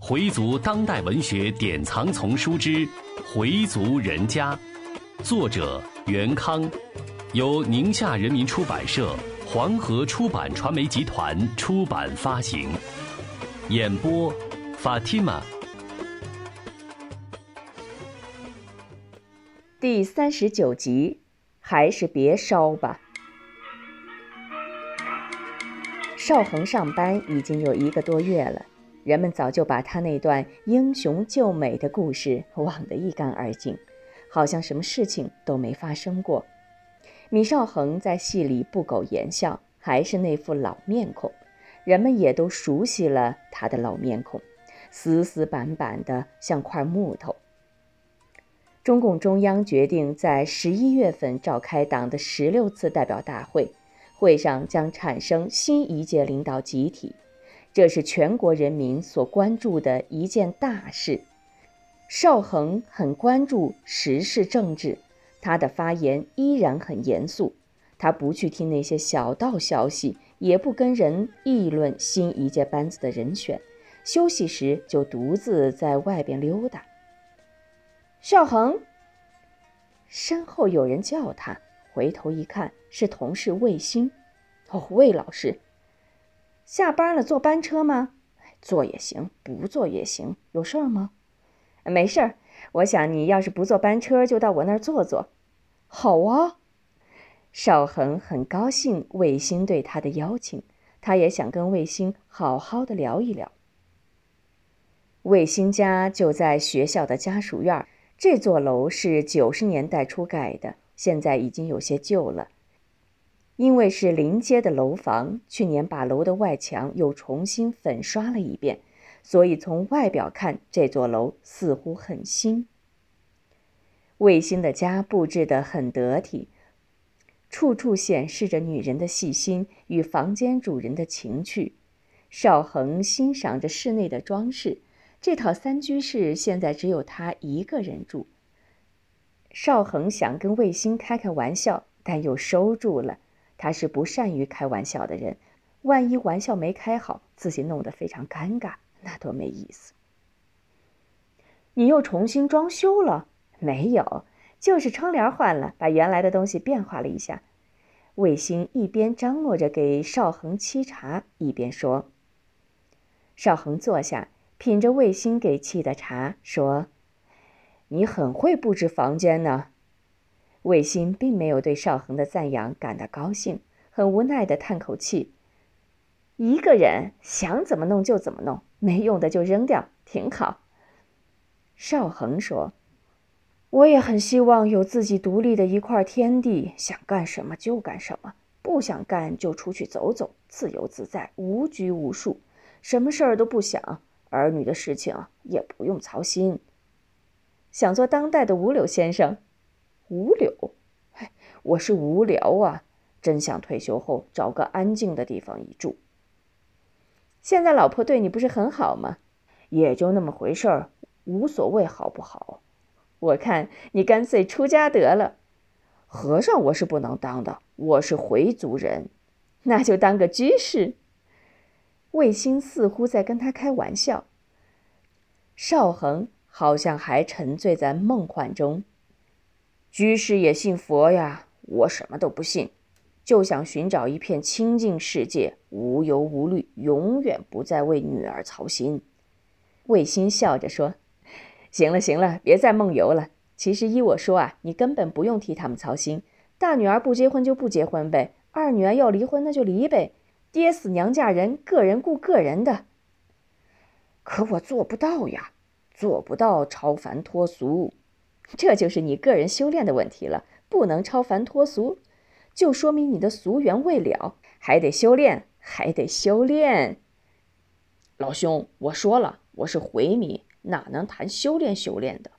回族当代文学典藏丛书之《回族人家》，作者袁康，由宁夏人民出版社、黄河出版传媒集团出版发行。演播：Fatima。第三十九集，还是别烧吧。邵恒上班已经有一个多月了。人们早就把他那段英雄救美的故事忘得一干二净，好像什么事情都没发生过。米少恒在戏里不苟言笑，还是那副老面孔，人们也都熟悉了他的老面孔，死死板板的像块木头。中共中央决定在十一月份召开党的十六次代表大会，会上将产生新一届领导集体。这是全国人民所关注的一件大事。邵恒很关注时事政治，他的发言依然很严肃。他不去听那些小道消息，也不跟人议论新一届班子的人选。休息时就独自在外边溜达。邵恒，身后有人叫他，回头一看是同事魏星。哦，魏老师。下班了，坐班车吗？坐也行，不坐也行。有事儿吗？没事儿。我想你要是不坐班车，就到我那儿坐坐。好啊。邵恒很高兴卫星对他的邀请，他也想跟卫星好好的聊一聊。卫星家就在学校的家属院，这座楼是九十年代初盖的，现在已经有些旧了。因为是临街的楼房，去年把楼的外墙又重新粉刷了一遍，所以从外表看，这座楼似乎很新。卫星的家布置得很得体，处处显示着女人的细心与房间主人的情趣。邵恒欣赏着室内的装饰，这套三居室现在只有他一个人住。邵恒想跟卫星开开玩笑，但又收住了。他是不善于开玩笑的人，万一玩笑没开好，自己弄得非常尴尬，那多没意思。你又重新装修了？没有，就是窗帘换了，把原来的东西变化了一下。卫星一边张罗着给邵恒沏茶，一边说。邵恒坐下，品着卫星给沏的茶，说：“你很会布置房间呢。”卫星并没有对邵恒的赞扬感到高兴，很无奈地叹口气：“一个人想怎么弄就怎么弄，没用的就扔掉，挺好。”邵恒说：“我也很希望有自己独立的一块天地，想干什么就干什么，不想干就出去走走，自由自在，无拘无束，什么事儿都不想，儿女的事情也不用操心。想做当代的五柳先生。”无柳，哎，我是无聊啊，真想退休后找个安静的地方一住。现在老婆对你不是很好吗？也就那么回事儿，无所谓好不好。我看你干脆出家得了。和尚我是不能当的，我是回族人，那就当个居士。卫星似乎在跟他开玩笑。邵恒好像还沉醉在梦幻中。居士也信佛呀，我什么都不信，就想寻找一片清净世界，无忧无虑，永远不再为女儿操心。卫星笑着说：“行了行了，别再梦游了。其实依我说啊，你根本不用替他们操心。大女儿不结婚就不结婚呗，二女儿要离婚那就离呗，爹死娘嫁人，个人顾个人的。可我做不到呀，做不到超凡脱俗。”这就是你个人修炼的问题了，不能超凡脱俗，就说明你的俗缘未了，还得修炼，还得修炼。老兄，我说了，我是回民，哪能谈修炼修炼的？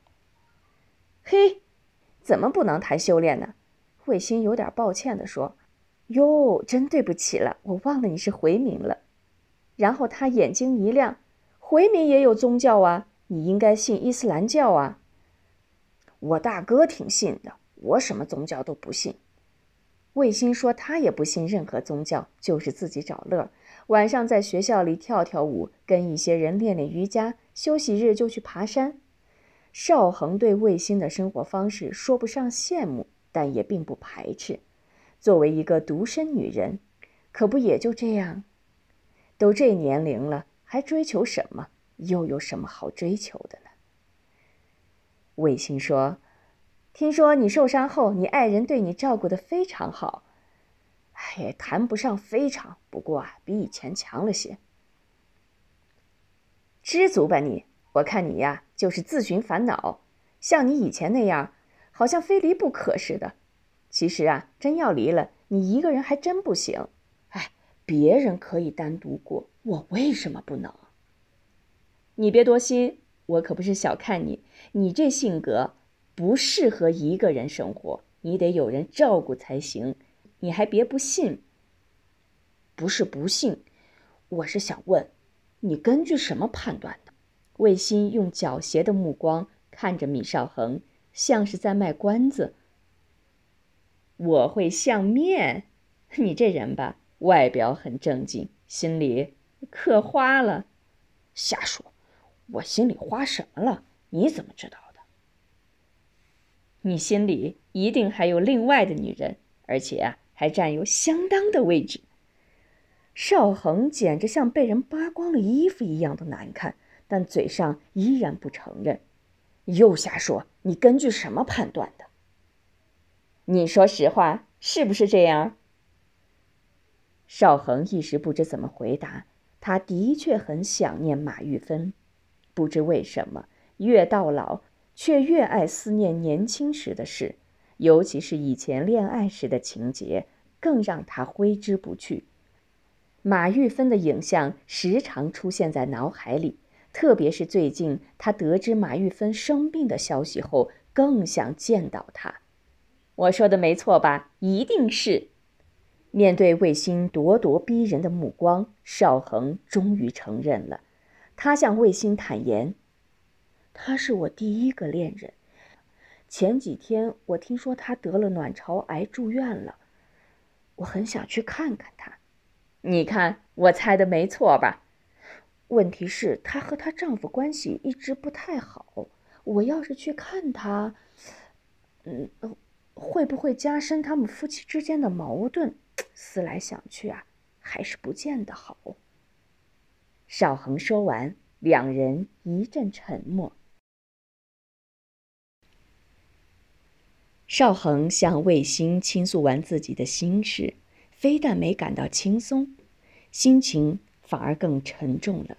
嘿，怎么不能谈修炼呢？卫星有点抱歉地说：“哟，真对不起了，我忘了你是回民了。”然后他眼睛一亮：“回民也有宗教啊，你应该信伊斯兰教啊。”我大哥挺信的，我什么宗教都不信。卫星说他也不信任何宗教，就是自己找乐。晚上在学校里跳跳舞，跟一些人练练瑜伽，休息日就去爬山。邵恒对卫星的生活方式说不上羡慕，但也并不排斥。作为一个独身女人，可不也就这样？都这年龄了，还追求什么？又有什么好追求的呢？卫星说：“听说你受伤后，你爱人对你照顾的非常好。哎，也谈不上非常，不过啊，比以前强了些。知足吧你！我看你呀，就是自寻烦恼。像你以前那样，好像非离不可似的。其实啊，真要离了，你一个人还真不行。哎，别人可以单独过，我为什么不能？你别多心。”我可不是小看你，你这性格不适合一个人生活，你得有人照顾才行。你还别不信。不是不信，我是想问，你根据什么判断的？魏鑫用狡黠的目光看着米少恒，像是在卖关子。我会相面？你这人吧，外表很正经，心里可花了。瞎说。我心里花什么了？你怎么知道的？你心里一定还有另外的女人，而且，还占有相当的位置。邵恒简直像被人扒光了衣服一样的难看，但嘴上依然不承认。又瞎说！你根据什么判断的？你说实话，是不是这样？邵恒一时不知怎么回答。他的确很想念马玉芬。不知为什么，越到老却越爱思念年轻时的事，尤其是以前恋爱时的情节，更让他挥之不去。马玉芬的影像时常出现在脑海里，特别是最近他得知马玉芬生病的消息后，更想见到她。我说的没错吧？一定是。面对卫星咄咄逼人的目光，邵恒终于承认了。他向卫星坦言：“他是我第一个恋人。前几天我听说他得了卵巢癌住院了，我很想去看看他。你看，我猜的没错吧？问题是，她和她丈夫关系一直不太好。我要是去看他，嗯，会不会加深他们夫妻之间的矛盾？思来想去啊，还是不见得好。”邵恒说完，两人一阵沉默。邵恒向卫星倾诉完自己的心事，非但没感到轻松，心情反而更沉重了。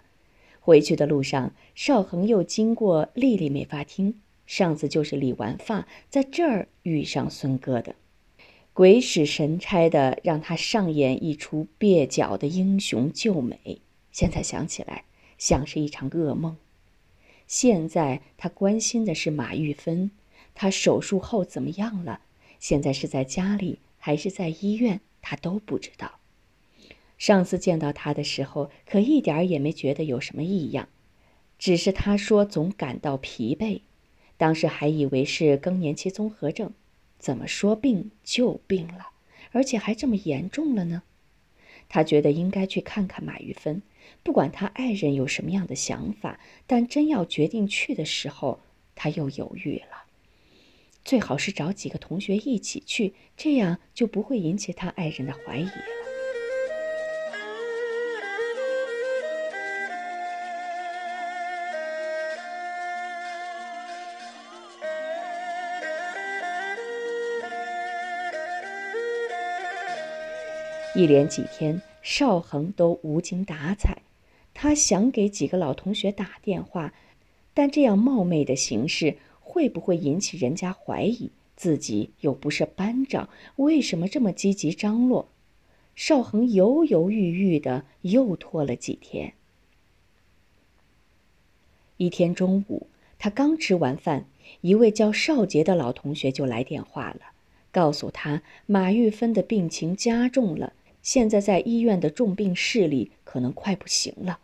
回去的路上，邵恒又经过丽丽美发厅，上次就是理完发，在这儿遇上孙哥的，鬼使神差的让他上演一出蹩脚的英雄救美。现在想起来，像是一场噩梦。现在他关心的是马玉芬，她手术后怎么样了？现在是在家里还是在医院？他都不知道。上次见到他的时候，可一点也没觉得有什么异样，只是他说总感到疲惫，当时还以为是更年期综合症。怎么说病就病了，而且还这么严重了呢？他觉得应该去看看马玉芬。不管他爱人有什么样的想法，但真要决定去的时候，他又犹豫了。最好是找几个同学一起去，这样就不会引起他爱人的怀疑了。一连几天。邵恒都无精打采，他想给几个老同学打电话，但这样冒昧的形式会不会引起人家怀疑？自己又不是班长，为什么这么积极张罗？邵恒犹犹豫豫的，又拖了几天。一天中午，他刚吃完饭，一位叫邵杰的老同学就来电话了，告诉他马玉芬的病情加重了。现在在医院的重病室里，可能快不行了。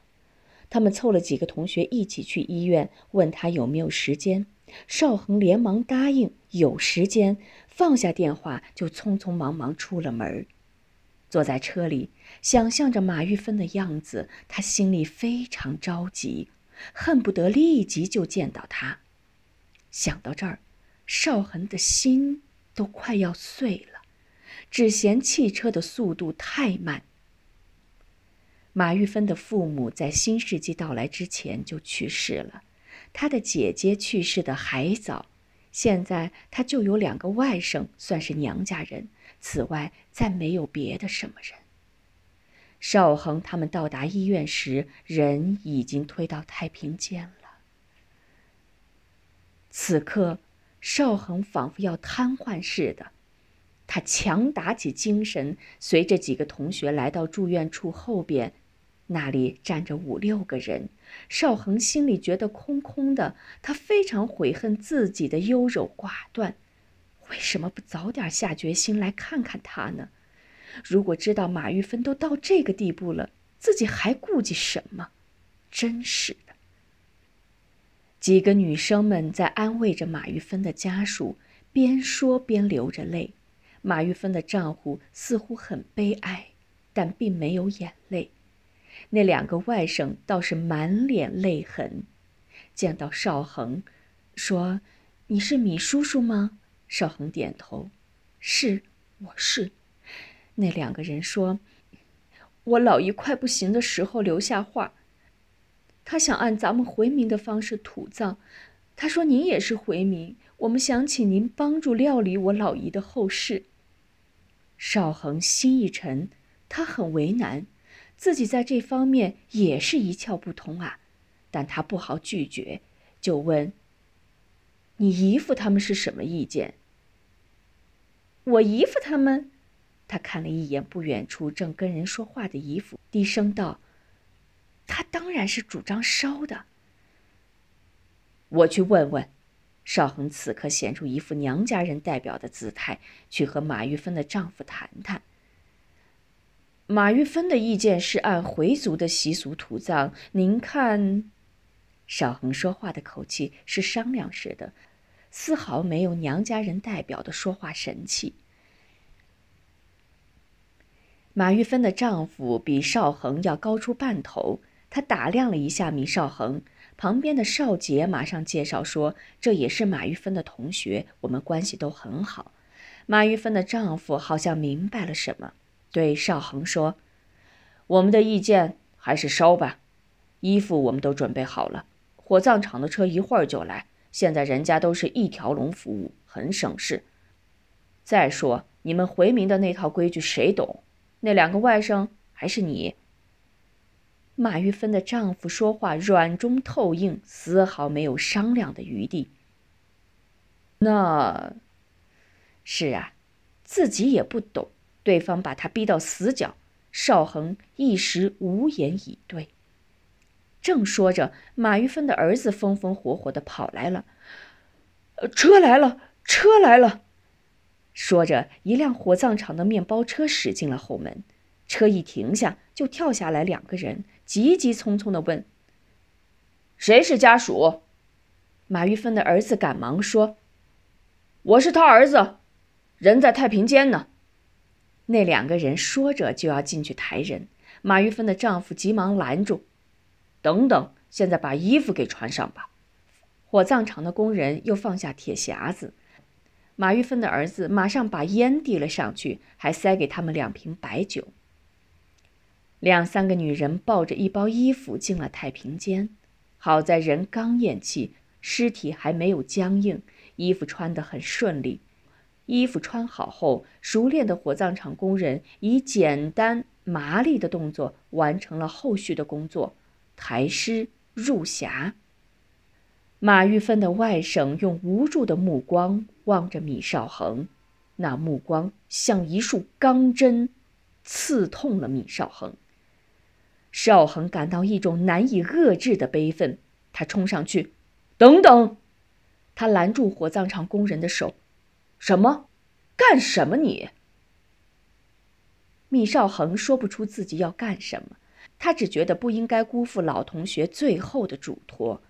他们凑了几个同学一起去医院，问他有没有时间。邵恒连忙答应有时间，放下电话就匆匆忙忙出了门。坐在车里，想象着马玉芬的样子，他心里非常着急，恨不得立即就见到她。想到这儿，邵恒的心都快要碎了，只嫌汽车的速度太慢。马玉芬的父母在新世纪到来之前就去世了，她的姐姐去世的还早，现在她就有两个外甥，算是娘家人。此外，再没有别的什么人。邵恒他们到达医院时，人已经推到太平间了。此刻，邵恒仿佛要瘫痪似的，他强打起精神，随着几个同学来到住院处后边，那里站着五六个人。邵恒心里觉得空空的，他非常悔恨自己的优柔寡断。为什么不早点下决心来看看他呢？如果知道马玉芬都到这个地步了，自己还顾忌什么？真是的。几个女生们在安慰着马玉芬的家属，边说边流着泪。马玉芬的丈夫似乎很悲哀，但并没有眼泪。那两个外甥倒是满脸泪痕。见到邵恒，说：“你是米叔叔吗？”邵恒点头：“是，我是。”那两个人说：“我老姨快不行的时候留下话，他想按咱们回民的方式土葬。他说您也是回民，我们想请您帮助料理我老姨的后事。”邵恒心一沉，他很为难，自己在这方面也是一窍不通啊，但他不好拒绝，就问：“你姨父他们是什么意见？”我姨父他们，他看了一眼不远处正跟人说话的姨父，低声道：“他当然是主张烧的。”我去问问。邵恒此刻显出一副娘家人代表的姿态，去和马玉芬的丈夫谈谈。马玉芬的意见是按回族的习俗土葬，您看？邵恒说话的口气是商量似的。丝毫没有娘家人代表的说话神气。马玉芬的丈夫比邵恒要高出半头，他打量了一下米邵恒，旁边的邵杰马上介绍说：“这也是马玉芬的同学，我们关系都很好。”马玉芬的丈夫好像明白了什么，对邵恒说：“我们的意见还是烧吧，衣服我们都准备好了，火葬场的车一会儿就来。”现在人家都是一条龙服务，很省事。再说你们回民的那套规矩谁懂？那两个外甥还是你？马玉芬的丈夫说话软中透硬，丝毫没有商量的余地。那，是啊，自己也不懂，对方把他逼到死角，邵恒一时无言以对。正说着，马玉芬的儿子风风火火的跑来了：“车来了，车来了！”说着，一辆火葬场的面包车驶进了后门。车一停下，就跳下来两个人，急急匆匆的问：“谁是家属？”马玉芬的儿子赶忙说：“我是他儿子，人在太平间呢。”那两个人说着就要进去抬人，马玉芬的丈夫急忙拦住。等等，现在把衣服给穿上吧。火葬场的工人又放下铁匣子，马玉芬的儿子马上把烟递了上去，还塞给他们两瓶白酒。两三个女人抱着一包衣服进了太平间，好在人刚咽气，尸体还没有僵硬，衣服穿得很顺利。衣服穿好后，熟练的火葬场工人以简单麻利的动作完成了后续的工作。抬尸入匣。马玉芬的外甥用无助的目光望着米少恒，那目光像一束钢针，刺痛了米少恒。少恒感到一种难以遏制的悲愤，他冲上去：“等等！”他拦住火葬场工人的手：“什么？干什么？你？”米少恒说不出自己要干什么。他只觉得不应该辜负老同学最后的嘱托。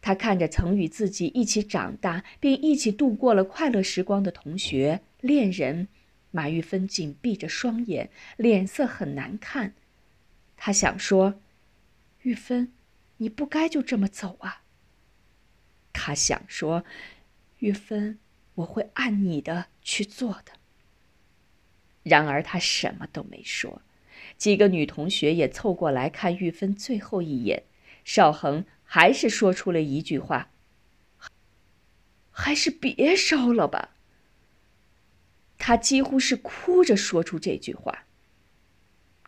他看着曾与自己一起长大并一起度过了快乐时光的同学、恋人，马玉芬紧闭着双眼，脸色很难看。他想说：“玉芬，你不该就这么走啊。”他想说：“玉芬，我会按你的去做的。”然而他什么都没说。几个女同学也凑过来看玉芬最后一眼。邵恒还是说出了一句话：“还是别烧了吧。”他几乎是哭着说出这句话。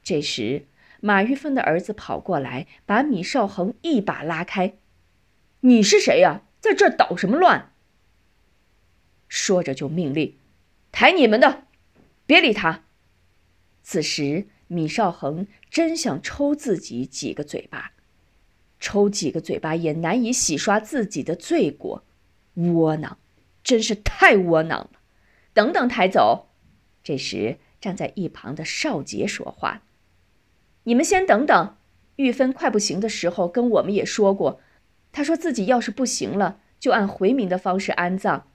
这时，马玉芬的儿子跑过来，把米少恒一把拉开：“你是谁呀？在这儿捣什么乱？”说着就命令：“抬你们的，别理他。”此时，米少恒真想抽自己几个嘴巴，抽几个嘴巴也难以洗刷自己的罪过，窝囊，真是太窝囊了。等等，抬走。这时，站在一旁的少杰说话：“你们先等等。玉芬快不行的时候，跟我们也说过，他说自己要是不行了，就按回民的方式安葬。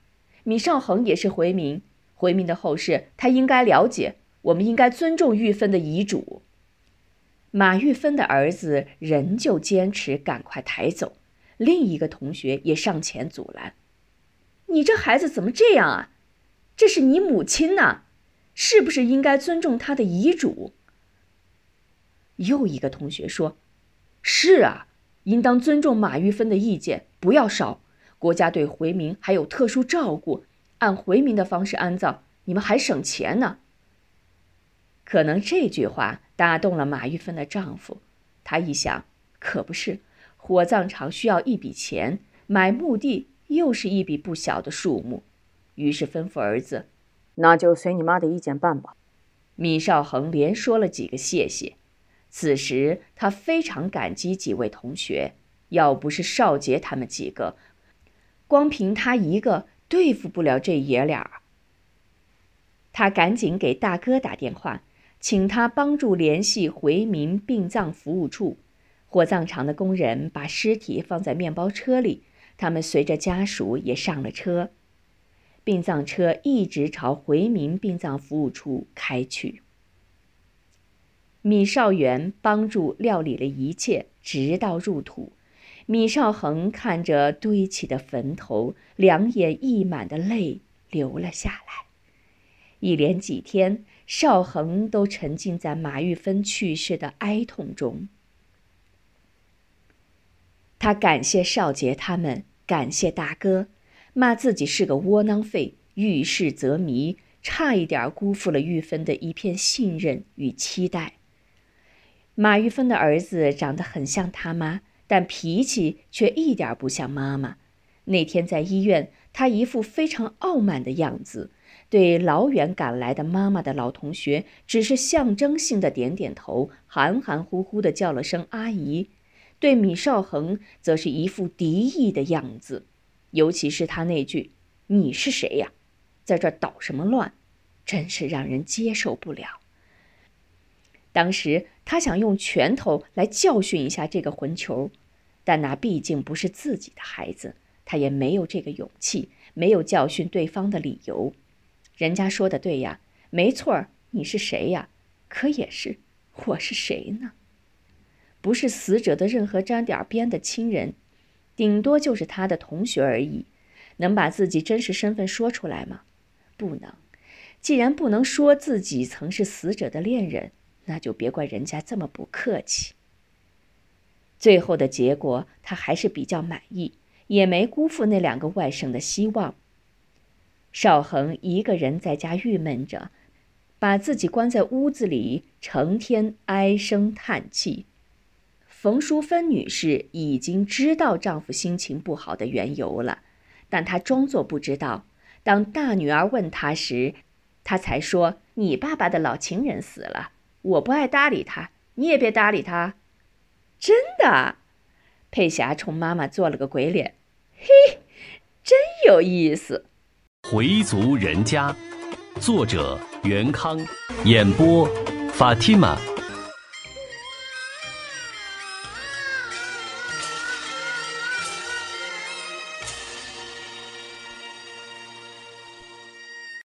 米少恒也是回民，回民的后事他应该了解。我们应该尊重玉芬的遗嘱。”马玉芬的儿子仍旧坚持赶快抬走，另一个同学也上前阻拦：“你这孩子怎么这样啊？”这是你母亲呐，是不是应该尊重她的遗嘱？又一个同学说：“是啊，应当尊重马玉芬的意见，不要烧。国家对回民还有特殊照顾，按回民的方式安葬，你们还省钱呢。”可能这句话打动了马玉芬的丈夫，他一想，可不是，火葬场需要一笔钱，买墓地又是一笔不小的数目。于是吩咐儿子：“那就随你妈的意见办吧。”米少恒连说了几个谢谢。此时他非常感激几位同学，要不是少杰他们几个，光凭他一个对付不了这爷俩。他赶紧给大哥打电话，请他帮助联系回民殡葬服务处。火葬场的工人把尸体放在面包车里，他们随着家属也上了车。殡葬车一直朝回民殡葬服务处开去。米少元帮助料理了一切，直到入土。米少恒看着堆起的坟头，两眼溢满的泪流了下来。一连几天，少恒都沉浸在马玉芬去世的哀痛中。他感谢少杰他们，感谢大哥。骂自己是个窝囊废，遇事则迷，差一点辜负了玉芬的一片信任与期待。马玉芬的儿子长得很像他妈，但脾气却一点不像妈妈。那天在医院，他一副非常傲慢的样子，对老远赶来的妈妈的老同学，只是象征性的点点头，含含糊糊的叫了声阿姨。对米少恒，则是一副敌意的样子。尤其是他那句“你是谁呀，在这捣什么乱”，真是让人接受不了。当时他想用拳头来教训一下这个混球，但那毕竟不是自己的孩子，他也没有这个勇气，没有教训对方的理由。人家说的对呀，没错儿，你是谁呀？可也是，我是谁呢？不是死者的任何沾点边的亲人。顶多就是他的同学而已，能把自己真实身份说出来吗？不能。既然不能说自己曾是死者的恋人，那就别怪人家这么不客气。最后的结果，他还是比较满意，也没辜负那两个外甥的希望。少恒一个人在家郁闷着，把自己关在屋子里，成天唉声叹气。冯淑芬女士已经知道丈夫心情不好的缘由了，但她装作不知道。当大女儿问她时，她才说：“你爸爸的老情人死了，我不爱搭理他，你也别搭理他。”真的，佩霞冲妈妈做了个鬼脸，嘿，真有意思。回族人家，作者袁康，演播法蒂玛。